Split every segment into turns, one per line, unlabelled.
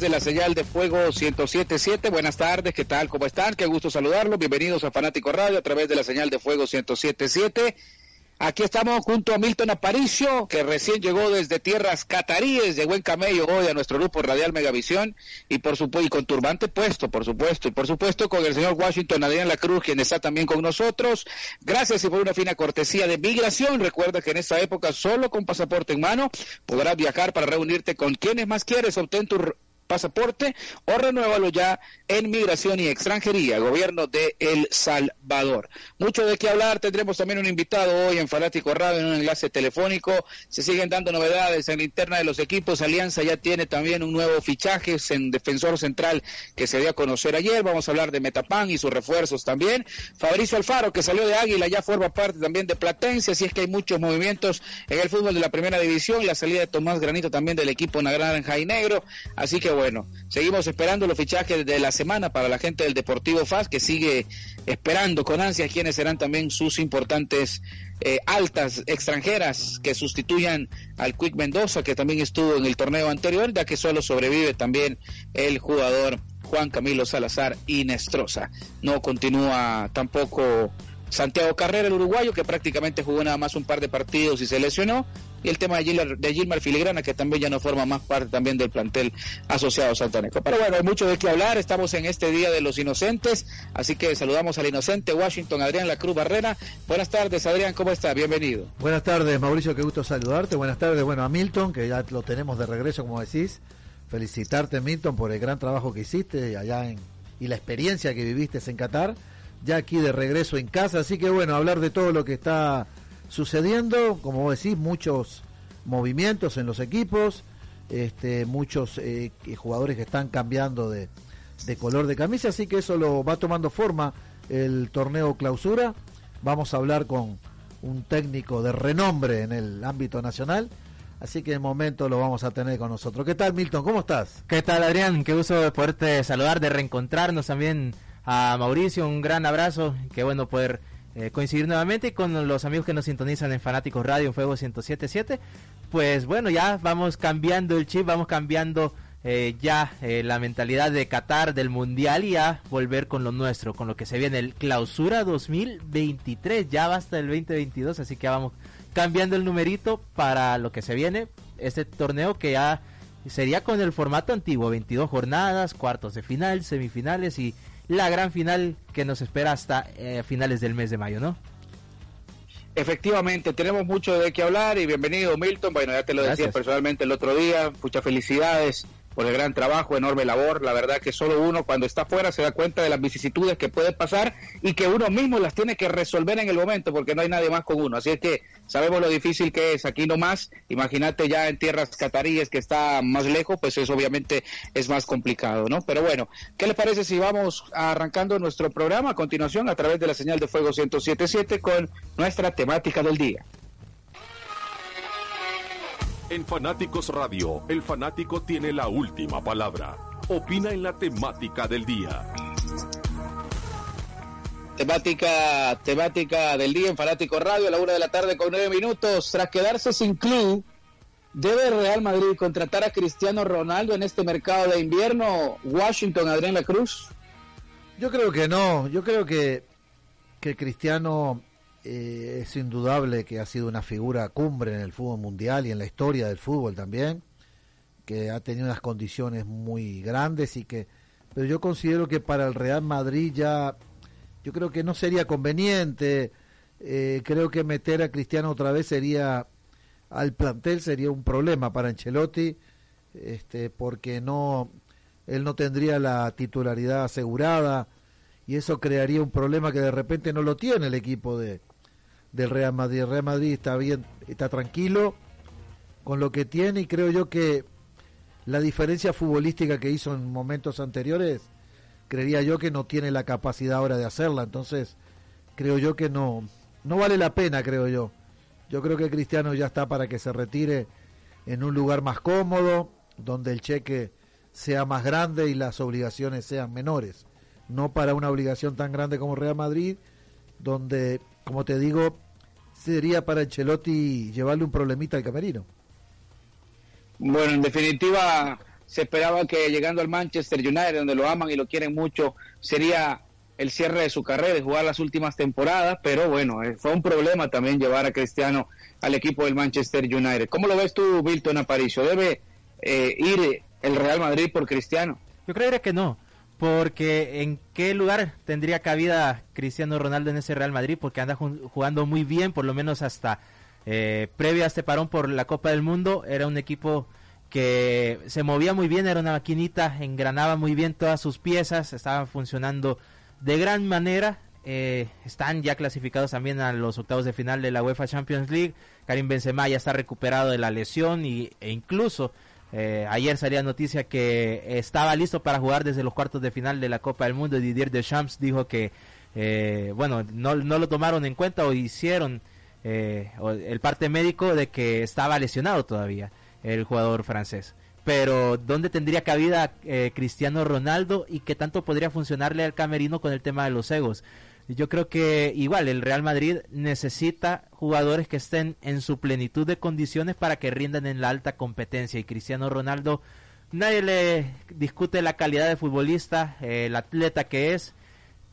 de la señal de fuego 1077. Buenas tardes, ¿qué tal? ¿Cómo están? Qué gusto saludarlos. Bienvenidos a Fanático Radio a través de la señal de fuego 1077. Aquí estamos junto a Milton Aparicio, que recién llegó desde tierras cataríes, llegó en camello hoy a nuestro grupo Radial Megavisión y por supuesto y con turbante puesto, por supuesto, y por supuesto con el señor Washington Adrián La Cruz, quien está también con nosotros. Gracias y por una fina cortesía de migración. Recuerda que en esta época solo con pasaporte en mano podrás viajar para reunirte con quienes más quieres. Obtén tu pasaporte o renuévalo ya en Migración y Extranjería, Gobierno de El Salvador. Mucho de qué hablar, tendremos también un invitado hoy en Fanático Radio en un enlace telefónico. Se siguen dando novedades en la interna de los equipos. Alianza ya tiene también un nuevo fichaje en defensor central que se dio a conocer ayer. Vamos a hablar de Metapan y sus refuerzos también. Fabricio Alfaro, que salió de Águila, ya forma parte también de Platense, así es que hay muchos movimientos en el fútbol de la primera división. La salida de Tomás Granito también del equipo Naranja y Negro. Así que bueno, seguimos esperando los fichajes de la semana para la gente del Deportivo FAS, que sigue esperando con ansias quiénes serán también sus importantes eh, altas extranjeras que sustituyan al Quick Mendoza, que también estuvo en el torneo anterior, ya que solo sobrevive también el jugador Juan Camilo Salazar Inestrosa. No continúa tampoco Santiago Carrera, el uruguayo, que prácticamente jugó nada más un par de partidos y se lesionó. Y el tema de Gilmar, Filigrana, que también ya no forma más parte también del plantel asociado Santaneco. Pero bueno, hay mucho de qué hablar. Estamos en este Día de los Inocentes. Así que saludamos al inocente Washington Adrián La Cruz Barrera. Buenas tardes, Adrián, ¿cómo está? Bienvenido.
Buenas tardes, Mauricio, qué gusto saludarte. Buenas tardes, bueno, a Milton, que ya lo tenemos de regreso, como decís. Felicitarte, Milton, por el gran trabajo que hiciste allá en, y la experiencia que viviste en Qatar ya aquí de regreso en casa. Así que bueno, hablar de todo lo que está sucediendo, como vos decís, muchos movimientos en los equipos, este, muchos eh, jugadores que están cambiando de, de color de camisa, así que eso lo va tomando forma el torneo clausura. Vamos a hablar con un técnico de renombre en el ámbito nacional. Así que en momento lo vamos a tener con nosotros. ¿Qué tal, Milton? ¿Cómo estás?
¿Qué tal, Adrián? Qué gusto de poderte saludar, de reencontrarnos también a Mauricio. Un gran abrazo. Qué bueno poder eh, coincidir nuevamente con los amigos que nos sintonizan en Fanáticos Radio en Fuego 1077. Pues bueno, ya vamos cambiando el chip, vamos cambiando eh, ya eh, la mentalidad de Qatar, del Mundial y a volver con lo nuestro, con lo que se viene el Clausura 2023. Ya basta el 2022, así que vamos cambiando el numerito para lo que se viene. Este torneo que ya sería con el formato antiguo, 22 jornadas, cuartos de final, semifinales y la gran final que nos espera hasta eh, finales del mes de mayo, ¿no?
Efectivamente, tenemos mucho de qué hablar y bienvenido Milton. Bueno, ya te lo decía personalmente el otro día. Muchas felicidades por el gran trabajo, enorme labor. La verdad que solo uno cuando está afuera se da cuenta de las vicisitudes que pueden pasar y que uno mismo las tiene que resolver en el momento porque no hay nadie más con uno. Así es que sabemos lo difícil que es aquí nomás. Imagínate ya en tierras cataríes que está más lejos, pues eso obviamente es más complicado, ¿no? Pero bueno, ¿qué les parece si vamos arrancando nuestro programa a continuación a través de la señal de Fuego 1077 con nuestra temática del día?
En Fanáticos Radio, el fanático tiene la última palabra. Opina en la temática del día.
Temática, temática del día en Fanático Radio a la una de la tarde con nueve minutos. Tras quedarse sin club, ¿debe Real Madrid contratar a Cristiano Ronaldo en este mercado de invierno? Washington, Adrián La Cruz.
Yo creo que no, yo creo que, que Cristiano eh, es indudable que ha sido una figura cumbre en el fútbol mundial y en la historia del fútbol también, que ha tenido unas condiciones muy grandes y que, pero yo considero que para el Real Madrid ya yo creo que no sería conveniente. Eh, creo que meter a Cristiano otra vez sería al plantel sería un problema para Ancelotti, este, porque no él no tendría la titularidad asegurada y eso crearía un problema que de repente no lo tiene el equipo de del Real Madrid. El Real Madrid está bien, está tranquilo con lo que tiene y creo yo que la diferencia futbolística que hizo en momentos anteriores, creería yo que no tiene la capacidad ahora de hacerla. Entonces, creo yo que no, no vale la pena, creo yo. Yo creo que Cristiano ya está para que se retire en un lugar más cómodo, donde el cheque sea más grande y las obligaciones sean menores. No para una obligación tan grande como Real Madrid, donde, como te digo, sería para Ancelotti llevarle un problemita al camerino.
Bueno, en definitiva, se esperaba que llegando al Manchester United, donde lo aman y lo quieren mucho, sería el cierre de su carrera y jugar las últimas temporadas, pero bueno, eh, fue un problema también llevar a Cristiano al equipo del Manchester United. ¿Cómo lo ves tú, Milton Aparicio? ¿Debe eh, ir el Real Madrid por Cristiano?
Yo creería que no, porque ¿en qué lugar tendría cabida Cristiano Ronaldo en ese Real Madrid? Porque anda ju- jugando muy bien, por lo menos hasta eh, previo a este parón por la Copa del Mundo, era un equipo que se movía muy bien, era una maquinita, engranaba muy bien todas sus piezas, estaban funcionando de gran manera. eh, están ya clasificados también a los octavos de final de la UEFA Champions League. Karim Benzema ya está recuperado de la lesión y, e incluso eh, ayer salía noticia que estaba listo para jugar desde los cuartos de final de la Copa del Mundo. Didier Deschamps dijo que, eh, bueno, no, lo tomaron en cuenta o hicieron eh, el parte médico de que estaba lesionado todavía el jugador francés. Pero ¿dónde tendría cabida eh, Cristiano Ronaldo y qué tanto podría funcionarle al camerino con el tema de los egos? Yo creo que igual el Real Madrid necesita jugadores que estén en su plenitud de condiciones para que rindan en la alta competencia y Cristiano Ronaldo nadie le discute la calidad de futbolista, el atleta que es,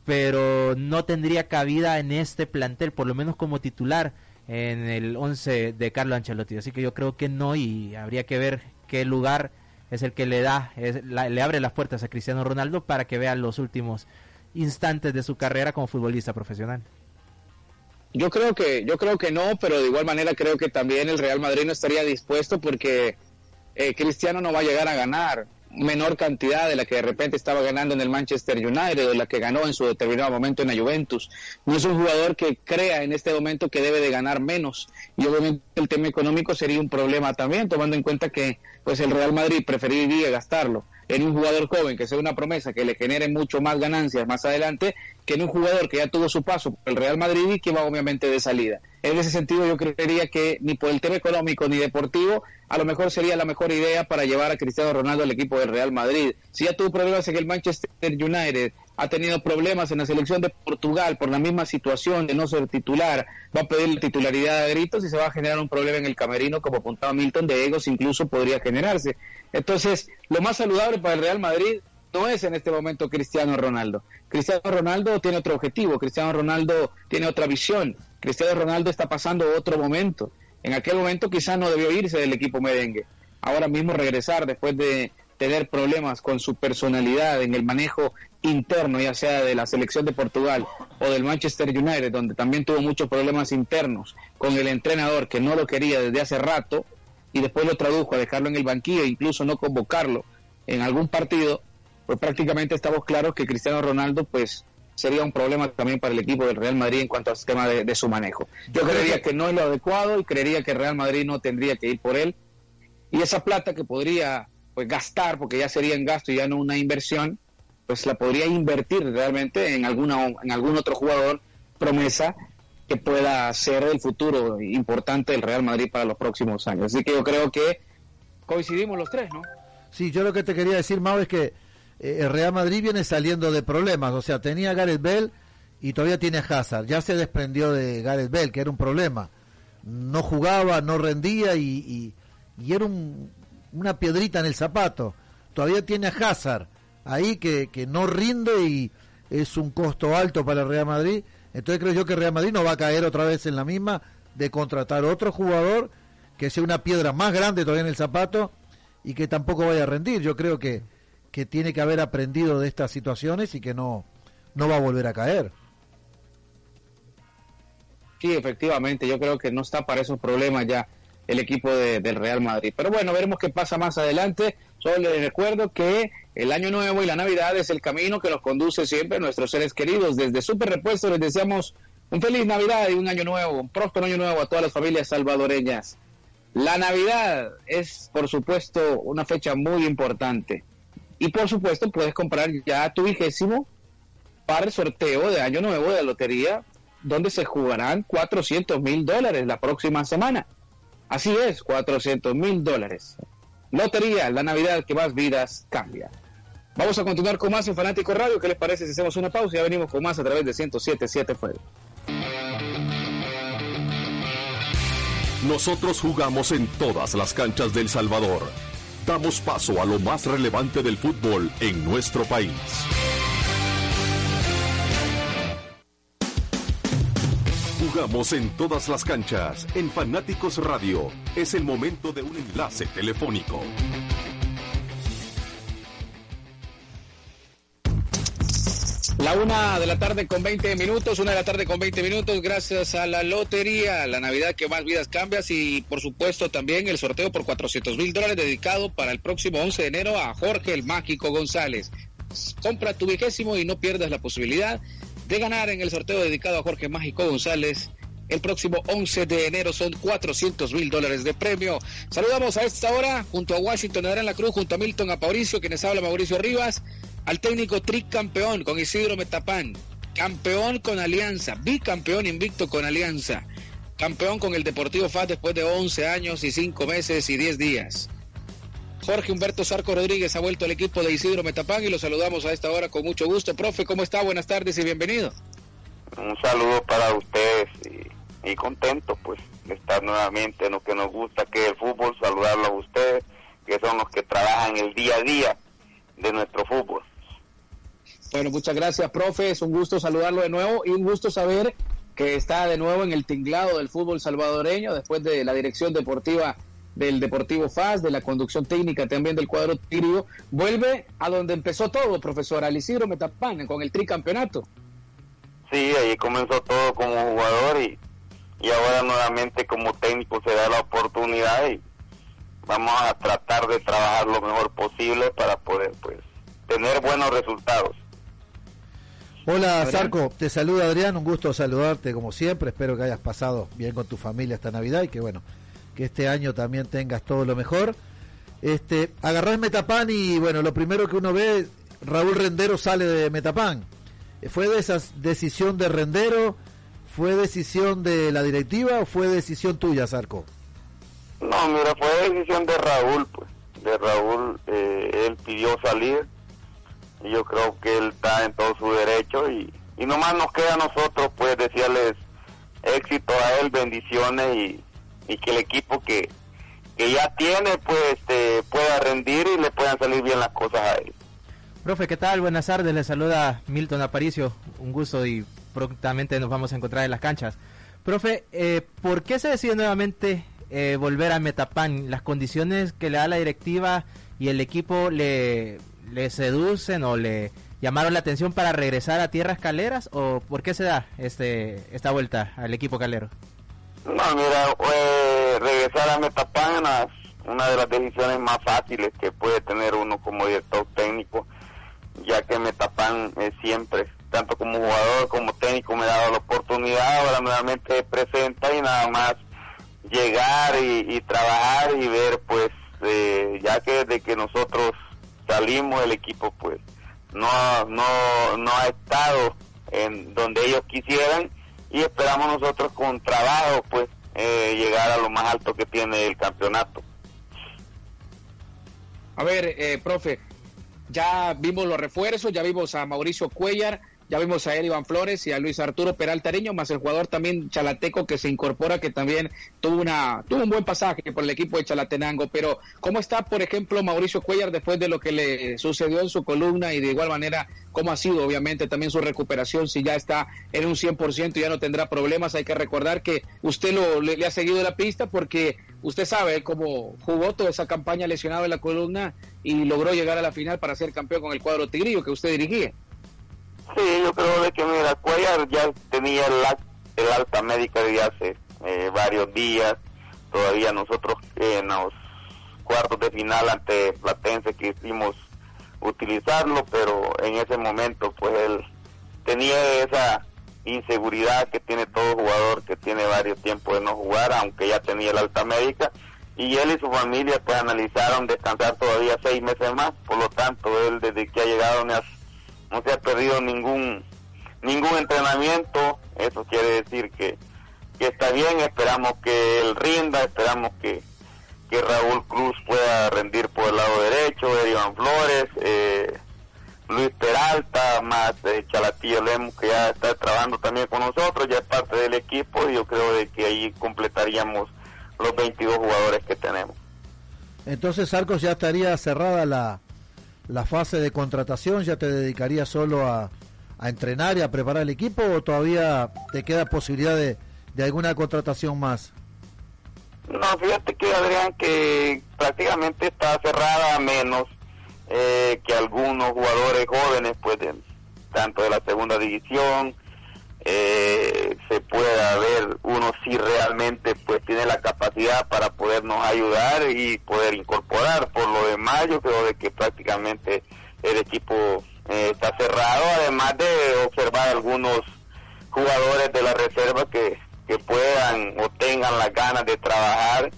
pero no tendría cabida en este plantel, por lo menos como titular en el 11 de Carlo Ancelotti. Así que yo creo que no y habría que ver qué lugar es el que le da, es- la- le abre las puertas a Cristiano Ronaldo para que vea los últimos instantes de su carrera como futbolista profesional.
Yo creo que yo creo que no, pero de igual manera creo que también el Real Madrid no estaría dispuesto porque eh, Cristiano no va a llegar a ganar menor cantidad de la que de repente estaba ganando en el Manchester United o de la que ganó en su determinado momento en la Juventus. No es un jugador que crea en este momento que debe de ganar menos y obviamente el tema económico sería un problema también tomando en cuenta que pues el Real Madrid preferiría gastarlo en un jugador joven que sea una promesa que le genere mucho más ganancias más adelante que en un jugador que ya tuvo su paso por el Real Madrid y que va obviamente de salida. En ese sentido yo creería que ni por el tema económico ni deportivo a lo mejor sería la mejor idea para llevar a Cristiano Ronaldo al equipo del Real Madrid. Si ya tuvo problemas en el Manchester United, ha tenido problemas en la selección de Portugal por la misma situación de no ser titular, va a pedir la titularidad a gritos y se va a generar un problema en el camerino, como apuntaba Milton, de egos incluso podría generarse. Entonces, lo más saludable para el Real Madrid no es en este momento Cristiano Ronaldo. Cristiano Ronaldo tiene otro objetivo, Cristiano Ronaldo tiene otra visión, Cristiano Ronaldo está pasando otro momento. En aquel momento quizás no debió irse del equipo merengue. Ahora mismo regresar después de tener problemas con su personalidad en el manejo interno, ya sea de la selección de Portugal o del Manchester United, donde también tuvo muchos problemas internos con el entrenador que no lo quería desde hace rato y después lo tradujo a dejarlo en el banquillo e incluso no convocarlo en algún partido, pues prácticamente estamos claros que Cristiano Ronaldo pues sería un problema también para el equipo del Real Madrid en cuanto al tema de, de su manejo. Yo creería que no es lo adecuado y creería que el Real Madrid no tendría que ir por él y esa plata que podría pues gastar porque ya sería en gasto y ya no una inversión pues la podría invertir realmente en alguna en algún otro jugador promesa que pueda ser el futuro importante del Real Madrid para los próximos años así que yo creo que coincidimos los tres no
Sí, yo lo que te quería decir, Mau, es que eh, el Real Madrid viene saliendo de problemas. O sea, tenía a Gareth Bell y todavía tiene a Hazard. Ya se desprendió de Gareth Bell, que era un problema. No jugaba, no rendía y, y- y era un- una piedrita en el zapato. Todavía tiene a Hazard ahí que, que no rinde y es un costo alto para el Real Madrid. Entonces creo yo que Real Madrid no va a caer otra vez en la misma de contratar otro jugador que sea una piedra más grande todavía en el zapato y que tampoco vaya a rendir. Yo creo que, que tiene que haber aprendido de estas situaciones y que no, no va a volver a caer.
Sí, efectivamente, yo creo que no está para esos problemas ya el equipo de- del Real Madrid. Pero bueno, veremos qué pasa más adelante. Solo les recuerdo que el Año Nuevo y la Navidad es el camino que nos conduce siempre a nuestros seres queridos. Desde Super Repuesto les deseamos un feliz Navidad y un Año Nuevo, un próspero Año Nuevo a todas las familias salvadoreñas. La Navidad es, por supuesto, una fecha muy importante. Y por supuesto, puedes comprar ya tu vigésimo para el sorteo de Año Nuevo de la Lotería, donde se jugarán 400 mil dólares la próxima semana. Así es, 400 mil dólares. Lotería, la Navidad que más vidas cambia. Vamos a continuar con más en Fanático Radio. ¿Qué les parece si hacemos una pausa y ya venimos con más a través de 107.7 Fuego?
Nosotros jugamos en todas las canchas del Salvador. Damos paso a lo más relevante del fútbol en nuestro país. Jugamos en todas las canchas. En Fanáticos Radio es el momento de un enlace telefónico.
La una de la tarde con 20 minutos, una de la tarde con 20 minutos, gracias a la lotería, la Navidad que más vidas cambias y por supuesto también el sorteo por 400 mil dólares dedicado para el próximo 11 de enero a Jorge el Mágico González. Compra tu vigésimo y no pierdas la posibilidad de ganar en el sorteo dedicado a Jorge Mágico González. El próximo 11 de enero son 400 mil dólares de premio. Saludamos a esta hora junto a Washington Adrián La Cruz, junto a Milton, a Mauricio, quienes habla Mauricio Rivas, al técnico tricampeón con Isidro Metapán, campeón con Alianza, bicampeón invicto con Alianza, campeón con el Deportivo FAS después de 11 años y 5 meses y 10 días. Jorge Humberto Sarco Rodríguez ha vuelto al equipo de Isidro Metapán y lo saludamos a esta hora con mucho gusto. Profe, ¿cómo está? Buenas tardes y bienvenido.
un saludo para ustedes y, y contento pues de estar nuevamente en lo que nos gusta que es el fútbol, saludarlos a ustedes que son los que trabajan el día a día de nuestro fútbol.
Bueno, muchas gracias, profe. Es un gusto saludarlo de nuevo y un gusto saber que está de nuevo en el tinglado del fútbol salvadoreño después de la dirección deportiva del Deportivo FAS, de la conducción técnica también del cuadro Tirio. Vuelve a donde empezó todo, profesor Al Isidro Metapán, con el tricampeonato.
Sí, ahí comenzó todo como jugador y, y ahora nuevamente como técnico se da la oportunidad y vamos a tratar de trabajar lo mejor posible para poder pues tener buenos resultados.
Hola
Adrián.
Sarco, te saluda Adrián, un gusto saludarte como siempre, espero que hayas pasado bien con tu familia esta Navidad y que bueno, que este año también tengas todo lo mejor. Este, agarrás Metapán y bueno, lo primero que uno ve, Raúl Rendero sale de Metapán. ¿Fue de esa decisión de Rendero? ¿Fue decisión de la directiva o fue decisión tuya, Sarco?
No, mira, fue decisión de Raúl, pues. De Raúl, eh, él pidió salir. Y yo creo que él está en todo su derecho. Y, y nomás nos queda a nosotros, pues, desearles éxito a él, bendiciones y, y que el equipo que, que ya tiene, pues, este, pueda rendir y le puedan salir bien las cosas a él.
Profe, ¿qué tal? Buenas tardes, le saluda Milton Aparicio, un gusto y prontamente nos vamos a encontrar en las canchas. Profe, eh, ¿por qué se decide nuevamente eh, volver a Metapan? ¿Las condiciones que le da la directiva y el equipo le, le seducen o le llamaron la atención para regresar a Tierras Caleras? ¿O por qué se da este esta vuelta al equipo calero?
No, mira, eh, regresar a Metapan es una, de las decisiones más fáciles que puede tener uno como director técnico, ya que Metapan eh, siempre, tanto como jugador como técnico, me ha dado la oportunidad, ahora nuevamente se presenta y nada más llegar y, y trabajar y ver, pues, eh, ya que desde que nosotros salimos el equipo, pues, no, no, no ha estado en donde ellos quisieran y esperamos nosotros con trabajo pues eh, llegar a lo más alto que tiene el campeonato.
A ver, eh, profe, ya vimos los refuerzos, ya vimos a Mauricio Cuellar, ya vimos a Iván Flores y a Luis Arturo Peraltareño, más el jugador también chalateco que se incorpora, que también tuvo una tuvo un buen pasaje por el equipo de Chalatenango. Pero, ¿cómo está, por ejemplo, Mauricio Cuellar después de lo que le sucedió en su columna y de igual manera, cómo ha sido, obviamente, también su recuperación? Si ya está en un 100% y ya no tendrá problemas, hay que recordar que usted lo, le, le ha seguido la pista porque usted sabe cómo jugó toda esa campaña lesionado en la columna y logró llegar a la final para ser campeón con el cuadro tigrillo que usted dirigía.
Sí, yo creo de que mira, Cuellar ya tenía la el alta médica desde hace eh, varios días. Todavía nosotros eh, en los cuartos de final ante Platense quisimos utilizarlo, pero en ese momento pues él tenía esa inseguridad que tiene todo jugador que tiene varios tiempos de no jugar, aunque ya tenía el alta médica, y él y su familia pues analizaron descansar todavía seis meses más, por lo tanto él desde que ha llegado ha- no se ha perdido ningún ningún entrenamiento, eso quiere decir que, que está bien, esperamos que él rinda, esperamos que, que Raúl Cruz pueda rendir por el lado derecho, Iván Flores, eh, Luis Peralta, más eh, Chalatillo Lemos, que ya está trabajando también con nosotros, ya es parte del equipo, y yo creo de que ahí completaríamos los 22 jugadores que tenemos.
Entonces, Arcos, ya estaría cerrada la, la fase de contratación, ya te dedicarías solo a, entrenar y a preparar el equipo o todavía te queda posibilidad de, de alguna contratación más?
No, fíjate que Adrián, que prácticamente está cerrada a menos eh, que algunos jugadores jóvenes, pues, de- tanto de la segunda división, eh, se pueda ver uno si realmente pues tiene la capacidad para podernos ayudar y poder incorporar. Por lo demás, yo creo de que prácticamente el equipo eh, está cerrado, además de observar algunos jugadores de la reserva que, que puedan o tengan las ganas de trabajar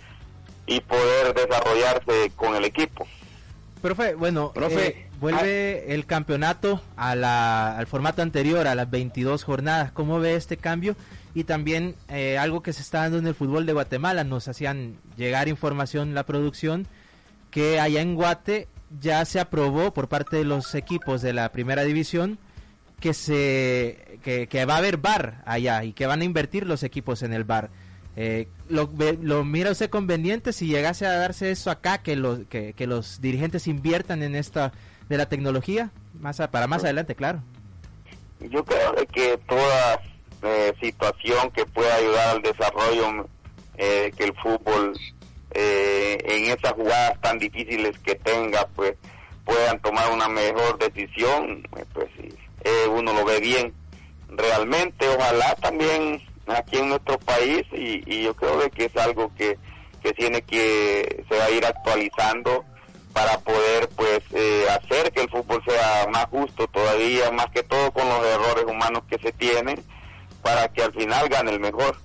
y poder desarrollarse con el equipo.
Profe, bueno,
Profe,
eh, vuelve el campeonato a la- al formato anterior, a las 22 jornadas. ¿Cómo ve este cambio? Y también eh, algo que se está dando en el fútbol de Guatemala. Nos hacían llegar información la producción que allá en Guate ya se aprobó por parte de los equipos de la primera división que se que, que va a haber bar allá y que van a invertir los equipos en el bar. Eh, lo, lo mira usted conveniente si llegase a darse eso acá que los que, que los dirigentes inviertan en esta de la tecnología más a- para más adelante claro
Yo creo de que toda eh, situación que pueda ayudar al desarrollo eh, que el fútbol eh, en esas jugadas tan difíciles que tenga, pues puedan tomar una mejor decisión, eh, pues eh, uno lo ve bien realmente. Ojalá también aquí en nuestro país y, y yo creo de que es algo que, que tiene que se va a ir actualizando para poder pues eh, hacer que el fútbol sea más justo todavía, más que todo con los errores humanos que se tienen, para que al final gane el mejor.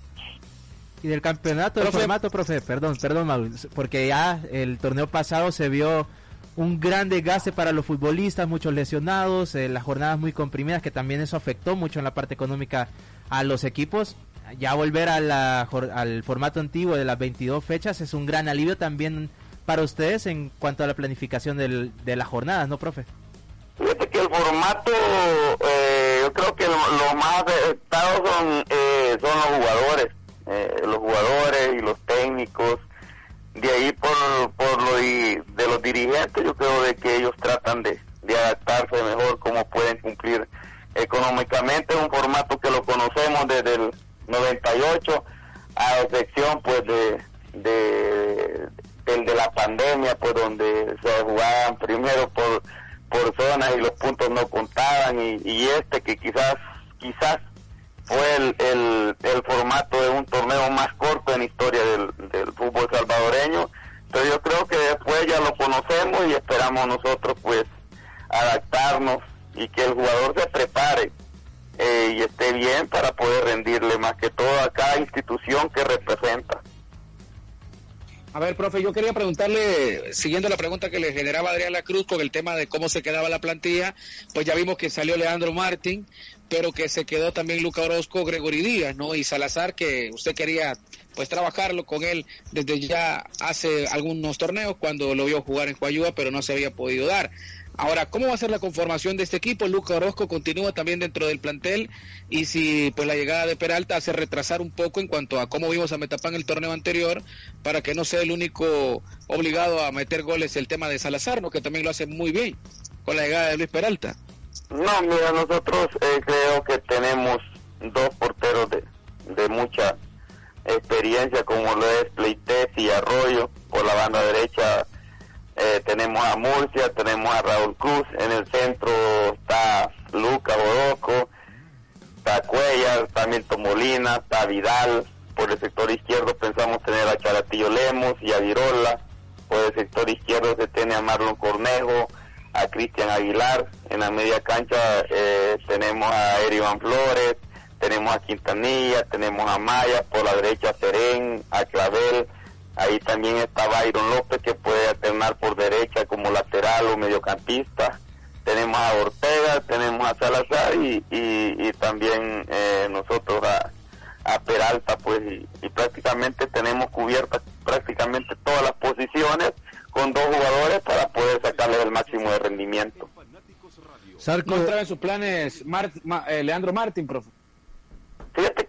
y del campeonato del
Profe.
formato profe perdón perdón Mauro, porque ya el torneo pasado se vio un gran desgaste para los futbolistas, muchos lesionados, eh, las jornadas muy comprimidas, que también eso afectó mucho en la parte económica a los equipos. Ya volver a la al formato antiguo de las 22 fechas es un gran alivio también para ustedes en cuanto a la planificación del- de las jornadas, ¿no, profe?
Fíjate que el formato, eh, yo creo que lo, más afectados son, eh, son los jugadores, eh, los jugadores y los técnicos. De ahí por, por lo di- de los dirigentes, yo creo de que ellos tratan de, de adaptarse mejor, cómo pueden cumplir económicamente. Es un formato que lo conocemos desde el 98, a excepción pues de, de del de la pandemia, pues donde se jugaban primero por por zonas y los puntos no contaban y, este que quizás quizás fue el, el, el formato de un torneo más corto en historia del, del fútbol salvadoreño pero yo creo que después ya lo conocemos y esperamos nosotros pues adaptarnos y que el jugador se prepare eh, y esté bien para poder rendirle más que todo a cada institución que representa
A ver, profe, yo quería preguntarle, siguiendo la pregunta que le generaba Adrián La Cruz con el tema de cómo se quedaba la plantilla, pues ya vimos que salió Leandro Martín, pero que se quedó también Luca Orozco, Gregory Díaz, ¿no? Y Salazar, que usted quería pues trabajarlo con él desde ya hace algunos torneos cuando lo vio jugar en Coayuba, pero no se había podido dar. Ahora, ¿cómo va a ser la conformación de este equipo? Luca Orozco continúa también dentro del plantel y si pues la llegada de Peralta hace retrasar un poco en cuanto a cómo vimos a Metapán el torneo anterior, para que no sea el único obligado a meter goles el tema de Salazar, ¿no? que también lo hace muy bien con la llegada de Luis Peralta.
No, mira, nosotros eh, creo que tenemos dos porteros de, de mucha experiencia, como lo es Pleites y Arroyo. Por la banda derecha eh, tenemos a Murcia, tenemos a Raúl Cruz. En el centro está Lucas Orozco. está Cuellar, está Milton Molina, está Vidal. Por el sector izquierdo pensamos tener a Charatillo Lemos y a Virola. Por el sector izquierdo se tiene a Marlon Cornejo, a Cristian Aguilar. En la media cancha eh, tenemos a Erivan Flores, tenemos a Quintanilla, tenemos a Maya, por la derecha a Serén, a Clavel. Ahí también está Byron López que puede alternar por derecha como lateral o mediocampista. Tenemos a Ortega, tenemos a Salazar y, y, y también eh, nosotros a, a Peralta, pues, y, y prácticamente tenemos cubiertas prácticamente todas las posiciones con dos jugadores para poder sacarles el máximo de rendimiento.
Sarco,
No entraba en sus planes Ma- eh, Leandro Martín, profe.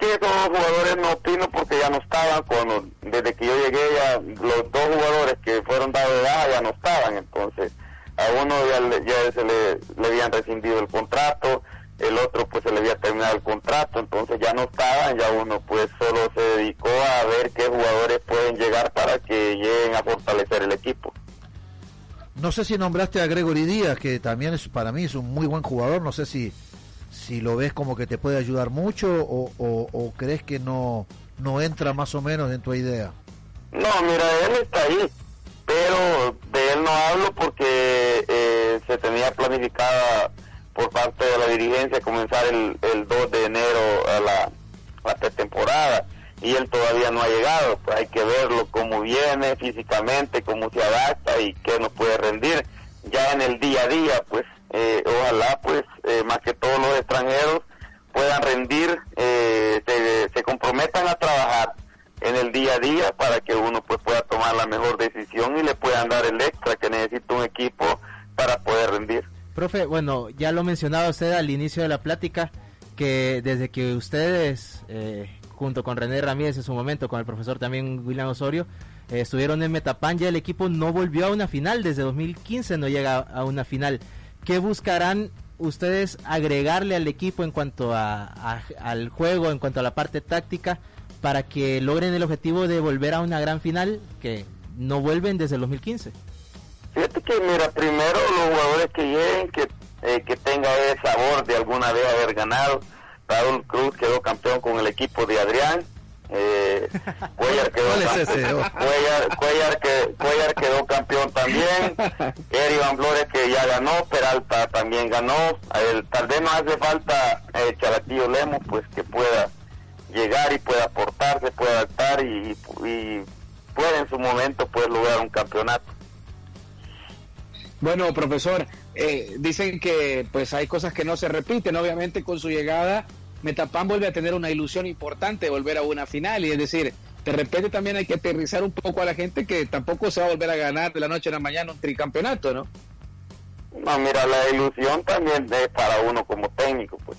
Que esos dos jugadores no opino porque ya no estaban cuando desde que yo llegué ya los dos jugadores que fueron dados de baja ya no estaban entonces a uno ya, le- ya se le, le habían rescindido el contrato el otro pues se le había terminado el contrato entonces ya no estaban ya uno pues solo se dedicó a ver qué jugadores pueden llegar para que lleguen a fortalecer el equipo
no sé si nombraste a Gregory Díaz, que también es para mí es un muy buen jugador. No sé si, si lo ves como que te puede ayudar mucho o, o- crees que no, no entra más o menos en tu idea.
No, mira, él está ahí, pero de él no hablo porque eh, se tenía planificada por parte de la dirigencia comenzar el, el 2 de enero a la, la pretemporada y él todavía no ha llegado, pues hay que verlo cómo viene físicamente, cómo se adapta y qué nos puede rendir ya en el día a día, pues eh, ojalá pues eh, más que todos los extranjeros puedan rendir, eh, se, se comprometan a trabajar en el día a día para que uno pues pueda tomar la mejor decisión y le puedan dar el extra que necesita un equipo para poder rendir.
Profe, bueno, ya lo mencionaba usted al inicio de la plática, que desde que ustedes, eh, junto con René Ramírez en su momento, con el profesor también William Osorio, eh, estuvieron en Metapan, ya el equipo no volvió a una final, desde 2015 no llega a una final. ¿Qué buscarán ustedes agregarle al equipo en cuanto a, al juego, en cuanto a la parte táctica, para que logren el objetivo de volver a una gran final que no vuelven desde el 2015?
Fíjate que, mira, primero los jugadores que lleguen, que, eh, que tenga ese sabor de alguna vez haber ganado. Raúl Cruz quedó campeón con el equipo de Adrián. Eh, Cuellar, quedó
¿Cuál es.
Cuellar, Cuellar que- Cuellar quedó campeón también. Eri Van Flores que ya ganó. Peralta también ganó. Él, tal vez no hace falta eh, Charatillo Lemos, pues que pueda llegar y pueda aportarse, pueda adaptar y, y pueda en su momento pues lograr un campeonato.
Bueno, profesor, eh, dicen que pues hay cosas que no se repiten. Obviamente con su llegada, Metapan vuelve a tener una ilusión importante de volver a una final. Y es decir, de repente también hay que aterrizar un poco a la gente que tampoco se va a volver a ganar de la noche a la mañana un tricampeonato, ¿no?
No, mira, la ilusión también es para uno como técnico, pues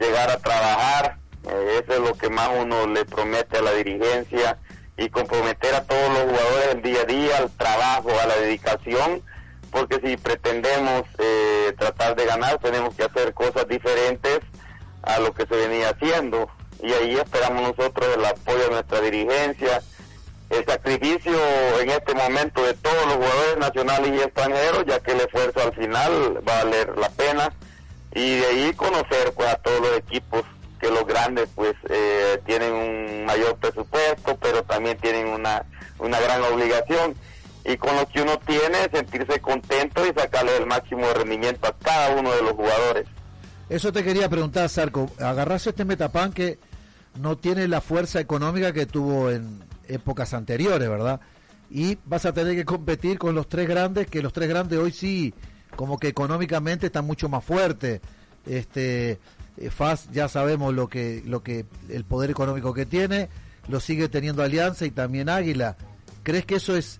llegar a trabajar, eh, eso es lo que más uno le promete a la dirigencia y comprometer a todos los jugadores el día a día, al trabajo, a la dedicación, porque si pretendemos eh, tratar de ganar tenemos que hacer cosas diferentes a lo que se venía haciendo. Y ahí esperamos nosotros el apoyo de nuestra dirigencia, el sacrificio en este momento de todos los jugadores nacionales y extranjeros, ya que el esfuerzo al final va a valer la pena. Y de ahí conocer pues a todos los equipos que los grandes pues eh, tienen un mayor presupuesto, pero también tienen una, una gran obligación. Y con lo que uno tiene sentirse contento y sacarle el máximo de rendimiento a cada uno de los jugadores.
Eso te quería preguntar, Sarco. Agarraste este Metapan que no tiene la fuerza económica que tuvo en épocas anteriores, ¿verdad? Y vas a tener que competir con los tres grandes, que los tres grandes hoy sí, como que económicamente están mucho más fuertes. Este, eh, FAS ya sabemos lo que, lo que, el poder económico que tiene, lo sigue teniendo Alianza y también Águila. ¿Crees que eso es,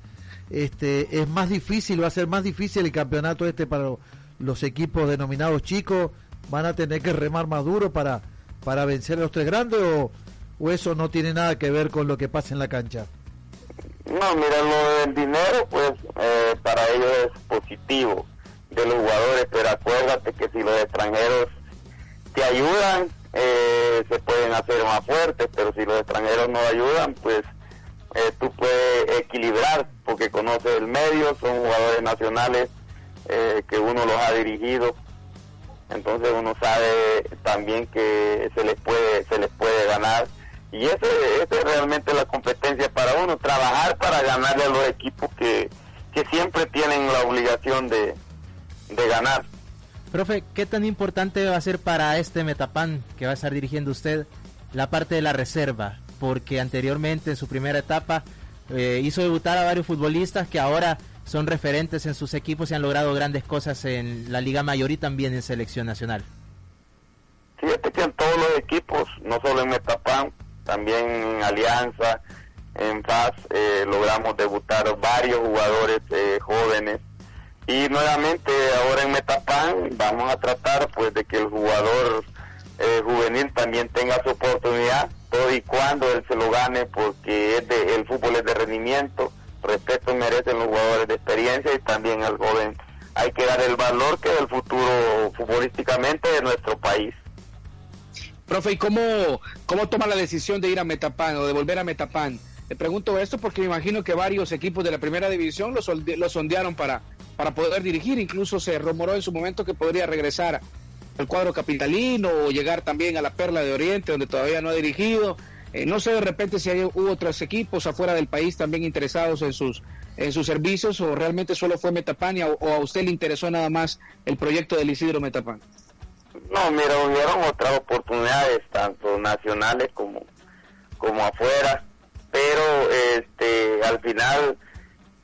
este, es más difícil, va a ser más difícil el campeonato este para los equipos denominados chicos? ¿Van a tener que remar más duro para, para vencer a los tres grandes o, o eso no tiene nada que ver con lo que pasa en la cancha?
No, mira, lo del dinero, pues eh, para ellos es positivo de los jugadores, pero acuérdate que si los extranjeros te ayudan, eh, se pueden hacer más fuertes, pero si los extranjeros no ayudan, pues eh, tú puedes equilibrar, porque conoces el medio, son jugadores nacionales eh, que uno los ha dirigido entonces uno sabe también que se les puede se les puede ganar y ese, ese es realmente la competencia para uno trabajar para ganarle a los equipos que, que siempre tienen la obligación de, de ganar
Profe, ¿qué tan importante va a ser para este Metapan que va a estar dirigiendo usted la parte de la reserva? Porque anteriormente en su primera etapa eh, hizo debutar a varios futbolistas que ahora son referentes en sus equipos y han logrado grandes cosas en la Liga Mayor y también en selección nacional.
Fíjate que en todos los equipos, no solo en Metapan, también en Alianza, en FAS, eh, logramos debutar varios jugadores eh, jóvenes. Y nuevamente ahora en Metapan vamos a tratar pues de que el jugador eh, juvenil también tenga su oportunidad, todo y cuando él se lo gane, porque es de, el fútbol es de rendimiento, respeto merecen los jugadores de experiencia y también al joven hay que dar el valor que es el futuro futbolísticamente de nuestro país.
Profe, ¿y cómo, cómo toma la decisión de ir a Metapan o de volver a Metapan? Le pregunto esto porque me imagino que varios equipos de la primera división lo, solde- lo sondearon para, para poder dirigir. Incluso se rumoró en su momento que podría regresar al cuadro capitalino o llegar también a la Perla de Oriente, donde todavía no ha dirigido. Eh, no sé de repente si hay, hubo otros equipos afuera del país también interesados en sus en sus servicios o realmente solo fue Metapan y a- o a usted le interesó nada más el proyecto del Isidro Metapan.
No, mira, hubieron otras oportunidades, tanto nacionales como, como afuera, pero este, al final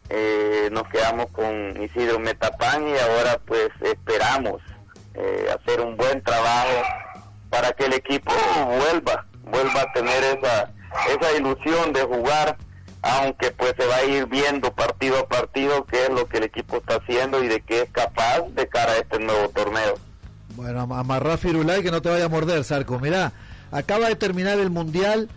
eh, nos quedamos con Isidro Metapán y ahora pues esperamos eh, hacer un buen trabajo para que el equipo vuelva, vuelva a tener esa, esa ilusión de jugar, aunque pues se va a ir viendo partido a partido qué es lo que el equipo está haciendo y de qué es capaz de cara a este nuevo torneo.
Bueno, am- amarrá Firulay que no te vaya a morder, Sarco. Mirá, acaba de terminar el Mundial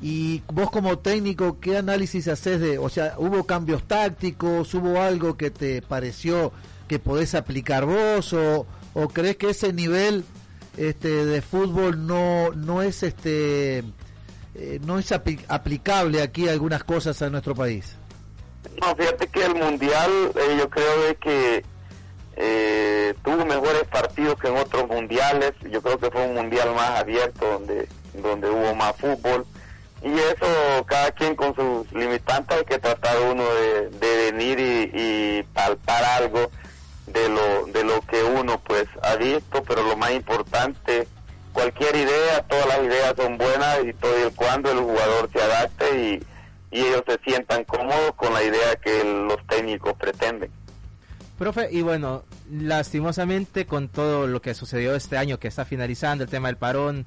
y vos como técnico, ¿qué análisis haces de, o sea, hubo cambios tácticos, hubo algo que te pareció que podés aplicar vos o, o crees que ese nivel este de fútbol no no es este eh, no es apli- aplicable aquí algunas cosas a nuestro país?
No, fíjate que el mundial eh, yo creo de que eh, tuvo mejores partidos que en otros mundiales. Yo creo que fue un mundial más abierto donde donde hubo más fútbol y eso cada quien con sus limitantes hay que tratar uno de, de venir y, y palpar algo de lo de lo que uno pues ha visto, pero lo más importante cualquier idea, todas las ideas son buenas y todo el cuando el jugador se adapte y, y ellos se sientan cómodos con la idea que los técnicos pretenden.
Profe, y bueno, lastimosamente con todo lo que sucedió este año que está finalizando, el tema del parón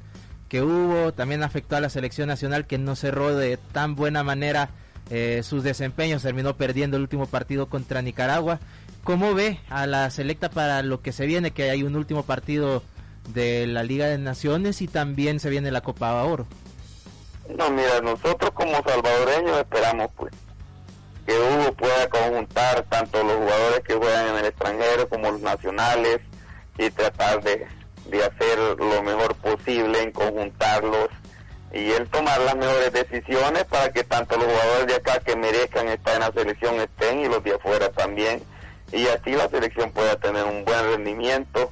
que hubo, también afectó a la selección nacional que no cerró de tan buena manera eh, sus desempeños, terminó perdiendo el último partido contra Nicaragua. ¿Cómo ve a la selecta para lo que se viene? Que hay un último partido de la Liga de Naciones y también se viene la Copa Oro.
No, mira, nosotros como salvadoreños esperamos pues que Hugo pueda conjuntar tanto los jugadores que juegan en el extranjero como los nacionales y tratar de, de hacer lo mejor posible en conjuntarlos y él tomar las mejores decisiones para que tanto los jugadores de acá que merezcan estar en la selección estén y los de afuera también y así la selección pueda tener un buen rendimiento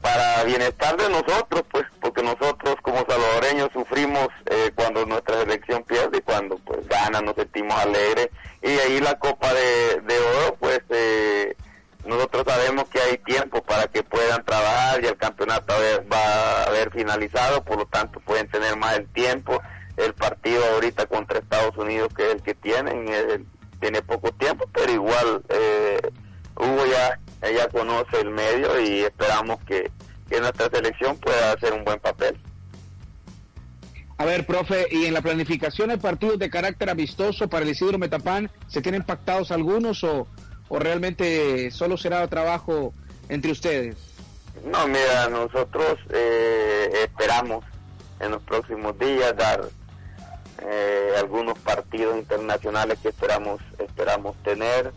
para bienestar de nosotros, pues, porque nosotros como salvadoreños sufrimos eh, cuando nuestra selección pierde y cuando pues gana nos sentimos alegres y ahí la Copa de, de Oro, pues eh, nosotros sabemos que hay tiempo para que puedan trabajar y el campeonato va a haber finalizado, por lo tanto pueden tener más el tiempo. El partido ahorita contra Estados Unidos, que es el que tienen, eh, tiene poco tiempo, pero igual eh, Hugo ya, ya conoce el medio y esperamos que, que nuestra selección pueda hacer un buen papel.
A ver, profe, y en la planificación de partidos de carácter amistoso para el Isidro Metapán, ¿se tienen pactados algunos o, o realmente solo será trabajo entre ustedes?
No, mira, nosotros eh, esperamos en los próximos días dar eh, algunos partidos internacionales que esperamos esperamos tener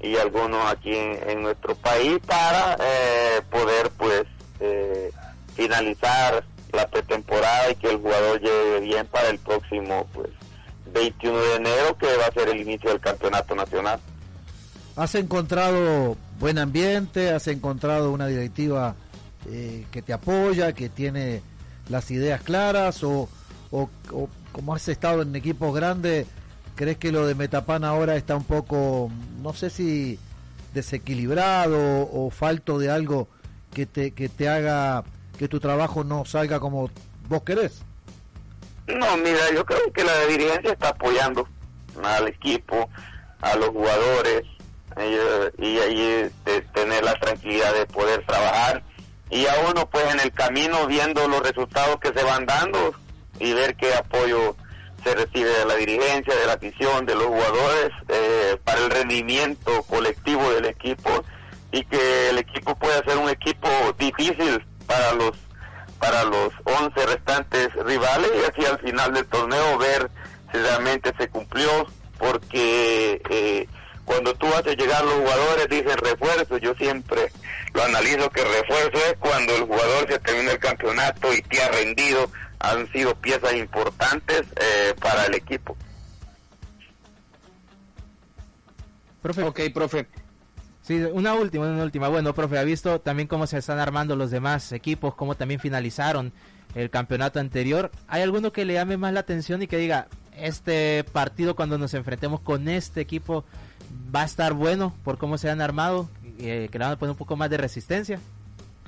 y algunos aquí en, nuestro país para eh, poder pues eh, finalizar la pretemporada y que el jugador llegue bien para el próximo pues 21 de enero que va a ser el inicio del campeonato nacional.
¿Has encontrado buen ambiente? ¿Has encontrado una directiva eh, que te apoya, que tiene las ideas claras o, o como has estado en equipos grandes, crees que lo de Metapan ahora está un poco, no sé si desequilibrado o falto de algo que te, que te haga que tu trabajo no salga como vos querés?
No, mira, yo creo que la dirigencia está apoyando al equipo, a los jugadores, eh, y ahí de tener la tranquilidad de poder trabajar. Y a uno, pues en el camino, viendo los resultados que se van dando y ver qué apoyo se recibe de la dirigencia, de la afición, de los jugadores, eh, para el rendimiento colectivo del equipo y que el equipo pueda ser un equipo difícil para los para los 11 restantes rivales y así al final del torneo ver si realmente se cumplió porque eh, cuando tú haces llegar los jugadores dicen refuerzo yo siempre lo analizo que refuerzo es cuando el jugador se termina el campeonato y te ha rendido han sido piezas importantes eh, para el equipo
Profe,
Ok, profe.
Sí, una última, una última. Bueno, profe, ha visto también cómo se están armando los demás equipos, cómo también finalizaron el campeonato anterior. ¿Hay alguno que le llame más la atención y que diga, este partido cuando nos enfrentemos con este equipo va a estar bueno por cómo se han armado, eh, que le van a poner un poco más de resistencia?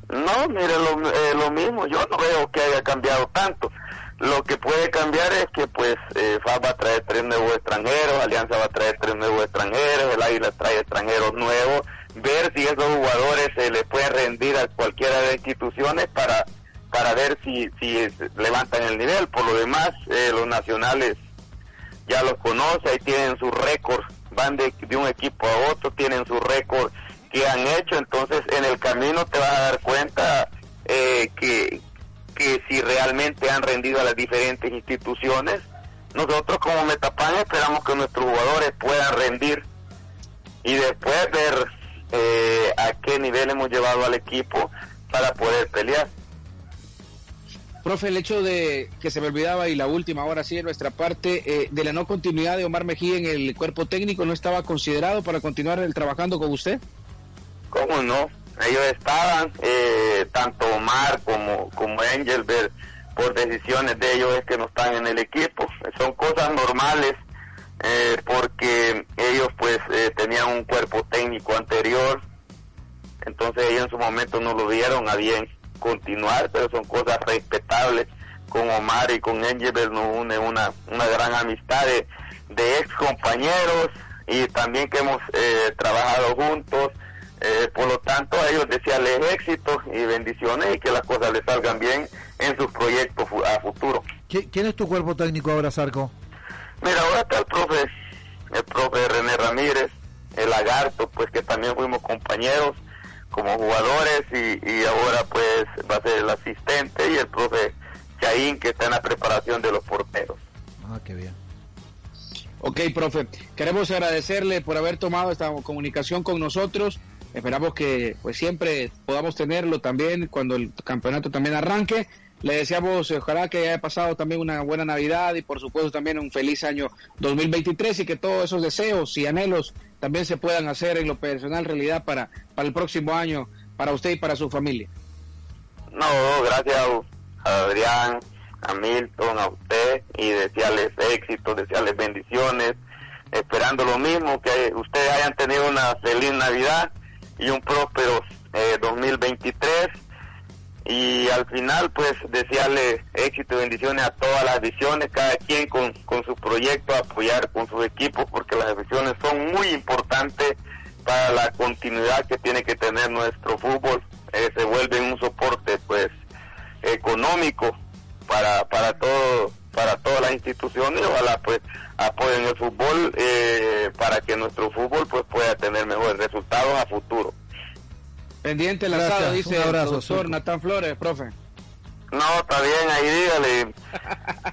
No, mire, lo, eh, lo mismo, yo no veo que haya cambiado tanto. Lo que puede cambiar es que pues eh, FAB va a traer tres nuevos extranjeros, Alianza va a traer tres nuevos extranjeros, el Águila trae extranjeros nuevos, ver si esos jugadores se le pueden rendir a cualquiera de las instituciones para para ver si, si levantan el nivel. Por lo demás, eh, los nacionales ya los conoce, ahí tienen su récord, van de, de un equipo a otro, tienen su récord que han hecho, entonces en el camino te vas a dar cuenta eh, que, que si realmente han rendido a las diferentes instituciones, nosotros como Metapan esperamos que nuestros jugadores puedan rendir y después ver eh, a qué nivel hemos llevado al equipo para poder pelear.
Profe, el hecho de que se me olvidaba y la última ahora sí de nuestra parte, eh, de la no continuidad de Omar Mejía en el cuerpo técnico, ¿no estaba considerado para continuar trabajando con usted?
¿Cómo no? Ellos estaban, eh, tanto Omar como, como Engelbert, por decisiones de ellos es que no están en el equipo. Son cosas normales eh, porque ellos pues eh, tenían un cuerpo técnico anterior, entonces ellos en su momento no lo vieron a bien continuar, pero son cosas respetables. Con Omar y con Engelbert nos une una, una gran amistad de, de ex compañeros y también que hemos eh, trabajado juntos. Eh, por lo tanto, a ellos desearles éxito y bendiciones y que las cosas les salgan bien en sus proyectos a futuro.
¿Qui- ¿Quién es tu cuerpo técnico ahora, Sarco?
Mira, ahora está el profe, el profe René Ramírez, el lagarto, pues que también fuimos compañeros como jugadores y, y ahora pues va a ser el asistente y el profe Chaín que está en la preparación de los porteros.
Ah, qué bien.
Ok, profe, queremos agradecerle por haber tomado esta comunicación con nosotros. Esperamos que pues siempre podamos tenerlo también cuando el campeonato también arranque. Le deseamos, eh, ojalá que haya pasado también una buena Navidad y por supuesto también un feliz año 2023 y que todos esos deseos y anhelos también se puedan hacer en lo personal realidad para, para el próximo año, para usted y para su familia.
No, gracias a, a Adrián, a Milton, a usted y desearles éxito, desearles bendiciones, esperando lo mismo, que ustedes hayan tenido una feliz Navidad y un próspero eh, 2023 y al final pues desearle éxito y bendiciones a todas las visiones, cada quien con, con su proyecto, apoyar con sus equipos porque las visiones son muy importantes para la continuidad que tiene que tener nuestro fútbol, eh, se vuelve un soporte pues económico para para todo para todas las instituciones. Ojalá pues apoyen el fútbol eh, para que nuestro fútbol pues pueda tener mejores resultados a futuro.
Pendiente asado, dice
un abrazo,
el doctor
Surco.
Natán Flores, profe.
No, está bien, ahí dígale.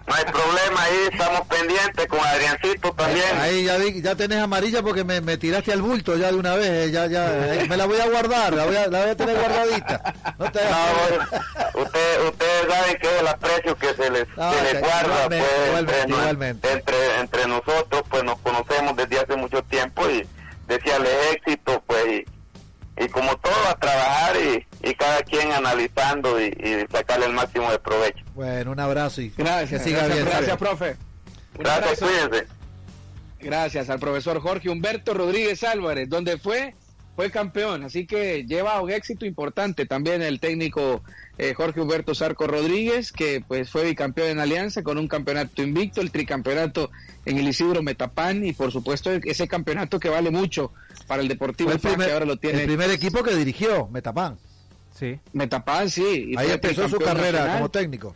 No hay problema, ahí estamos pendientes con Adriancito también.
Ahí ya vi, ya tenés amarilla porque me, me tiraste al bulto ya de una vez, eh, ya, ya, eh, me la voy a guardar, la voy a, la voy a tener guardadita. No te
No, usted, ustedes saben que es el aprecio que se les,
No,
se les
que
guarda
igualmente,
pues,
igualmente,
entre,
igualmente.
entre entre nosotros, pues nos conocemos desde hace mucho tiempo y desearles éxito, pues y, y como todo a trabajar y, y cada quien analizando y, y sacarle el máximo de provecho.
Bueno, un abrazo y
Gracias,
que siga
gracias,
bien.
gracias, profe. Un
Gracias,
abrazo.
cuídense.
Gracias al profesor Jorge Humberto Rodríguez Álvarez, donde fue, fue campeón, así que lleva un éxito importante también el técnico eh, Jorge Humberto Zarco Rodríguez, que pues fue bicampeón en Alianza con un campeonato invicto, el tricampeonato en el Isidro Metapán y por supuesto ese campeonato que vale mucho para el Deportivo
el primer,
que ahora lo
el
tiene
primer equipo que dirigió, Metapán.
Sí.
Metapán, sí. y
Ahí empezó su carrera
nacional.
como técnico.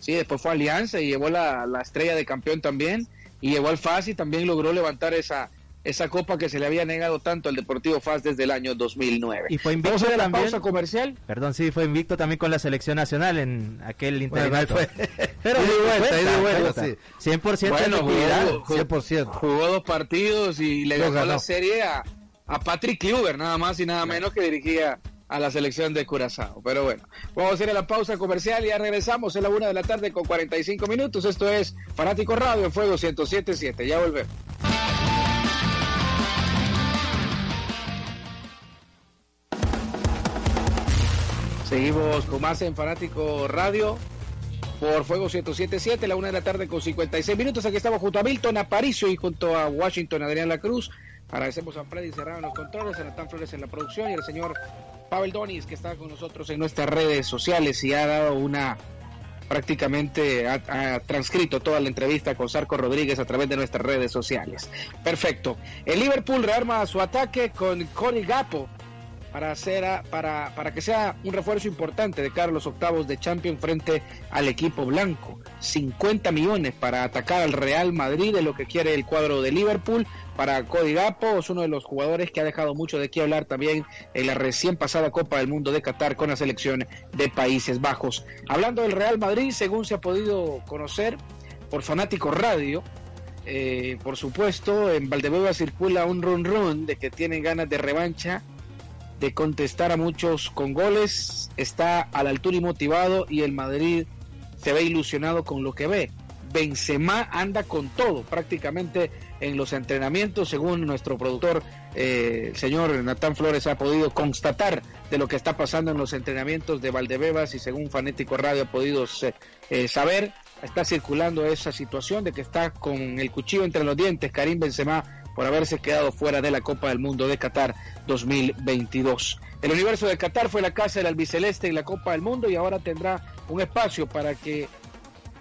Sí, después fue a Alianza y llevó la, la estrella de campeón también. Y llegó al FAS y también logró levantar esa, esa copa que se le había negado tanto al Deportivo FAS desde el año 2009.
Y fue invicto
Vamos a la
también.
pausa comercial.
Perdón, sí, fue invicto también con la selección nacional en aquel
Bueno,
interinato.
fue.
Pero sí,
vuelta, vuelta,
cuenta.
sí.
100%
Bueno,
efectividad.
jugó- jugó-
100%.
Jugó dos partidos y le ganó,
ganó.
la serie a, a Patrick Kluber, nada más y nada menos que dirigía a la selección de Curazao. Pero bueno, vamos a ir a la pausa comercial y ya regresamos. Es la una de la tarde con 45 minutos. Esto es Fanático Radio en Fuego 1077. Ya volvemos. Seguimos con más en Fanático Radio por Fuego 1077, la una de la tarde con 56 minutos. Aquí estamos junto a Milton Aparicio y junto a Washington Adrián La Cruz. Agradecemos a Freddy Serrano en los controles, a Natán Flores en la producción y al señor Pavel Donis que está con nosotros en nuestras redes sociales y ha dado una prácticamente ha, transcrito toda la entrevista con Sarco Rodríguez a través de nuestras redes sociales. Perfecto. El Liverpool rearma su ataque con Cody Gapo para, hacer a- para, para que sea un refuerzo importante de cara a los octavos de Champions frente al equipo blanco. 50 millones para atacar al Real Madrid es lo que quiere el cuadro de Liverpool. Para Cody Gapo es uno de los jugadores que ha dejado mucho de qué hablar también en la recién pasada Copa del Mundo de Qatar con la selección de Países Bajos. Hablando del Real Madrid, según se ha podido conocer por Fanático Radio, eh, por supuesto, en Valdebeba circula un run run de que tienen ganas de revancha de contestar a muchos con goles, está a la altura y motivado y el Madrid se ve ilusionado con lo que ve. Benzema anda con todo prácticamente en los entrenamientos, según nuestro productor, eh, el señor Natán Flores ha podido constatar de lo que está pasando en los entrenamientos de Valdebebas y según Fanético Radio ha podido eh, saber, está circulando esa situación de que está con el cuchillo entre los dientes Karim Benzema por haberse quedado fuera de la Copa del Mundo de Qatar 2022. El universo de Qatar fue la casa del albiceleste en la Copa del Mundo y ahora tendrá un espacio para que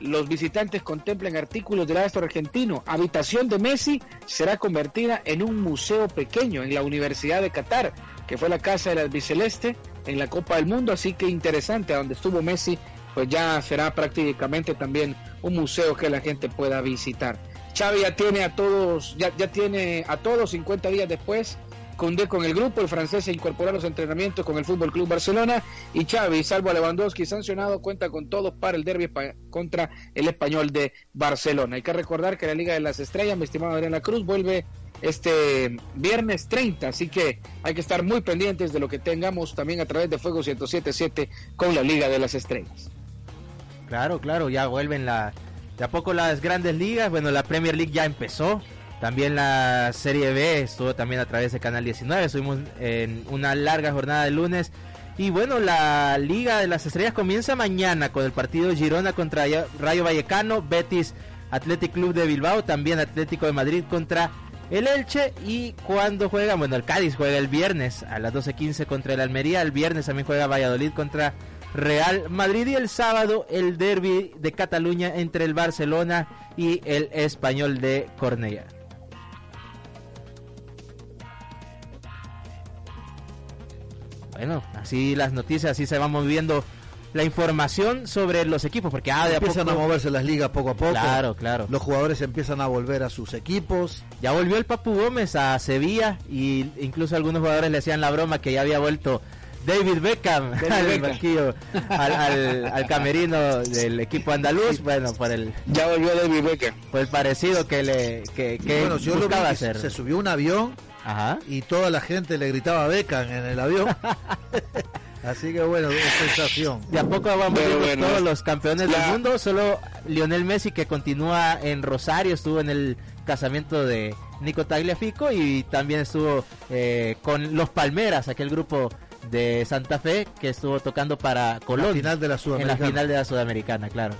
los visitantes contemplen artículos del astro argentino. Habitación de Messi será convertida en un museo pequeño en la Universidad de Qatar, que fue la casa del albiceleste en la Copa del Mundo, así que interesante, donde estuvo Messi, pues ya será prácticamente también un museo que la gente pueda visitar. Xavi ya tiene a todos, ya, ya tiene a todos 50 días después Condé con el grupo, el francés se incorporó a los entrenamientos con el Fútbol Club Barcelona y Xavi, salvo a Lewandowski sancionado, cuenta con todos para el derby contra el español de Barcelona. Hay que recordar que la Liga de las Estrellas, mi estimado Adrián La Cruz, vuelve este viernes 30, así que hay que estar muy pendientes de lo que tengamos también a través de Fuego 1077 con la Liga de las Estrellas.
Claro, claro, ya vuelven la, de a poco las grandes ligas. Bueno, la Premier League ya empezó. También la Serie B estuvo también a través de Canal 19. Estuvimos en una larga jornada de lunes. Y bueno, la Liga de las Estrellas comienza mañana con el partido Girona contra Rayo Vallecano, Betis Athletic Club de Bilbao, también Atlético de Madrid contra el Elche. Y cuando juega, bueno, el Cádiz juega el viernes a las 12.15 contra el Almería. El viernes también juega Valladolid contra Real Madrid y el sábado el derby de Cataluña entre el Barcelona y el Español de Cornellà. Bueno, así las noticias, así se va moviendo la información sobre los equipos, porque ah, de a
Empiezan
poco
a moverse las ligas poco a poco.
Claro, claro.
Los jugadores empiezan a volver a sus equipos.
Ya volvió el Papu Gómez a Sevilla y incluso algunos jugadores le hacían la broma que ya había vuelto David Beckham
David
al
Beckham.
banquillo, al, al- al camerino del equipo andaluz, bueno, por el,
Ya volvió David Beckham.
por el parecido que le que, que
bueno, yo lo
buscaba
que
hacer.
se subió a un avión
Ajá.
y toda la gente le gritaba Beckham en el avión. Así que bueno, es sensación.
De a poco vamos
bueno,
todos los campeones
la-
del mundo. Solo Lionel Messi, que continúa en Rosario, estuvo en el casamiento de Nico Tagliafico y también estuvo eh, con los Palmeras, aquel grupo de Santa Fe que estuvo tocando para Colón.
final de la
En la final de la Sudamericana, claro.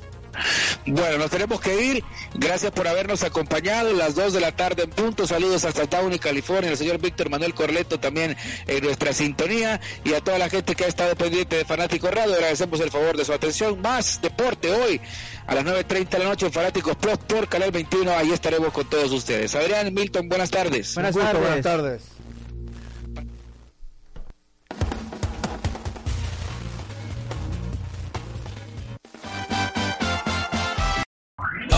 Bueno, nos tenemos que ir. Gracias por habernos acompañado. Las 2 de la tarde en punto. Saludos hasta Downey, California. El señor Víctor Manuel Corleto también en nuestra sintonía. Y a toda la gente que ha estado pendiente de Fanático Radio. Agradecemos el favor de su atención. Más deporte hoy a las 9.30 de la noche en Fanáticos Plus por Canal 21. Ahí estaremos con todos ustedes. Adrián Milton, buenas
tardes.
Buenas tardes.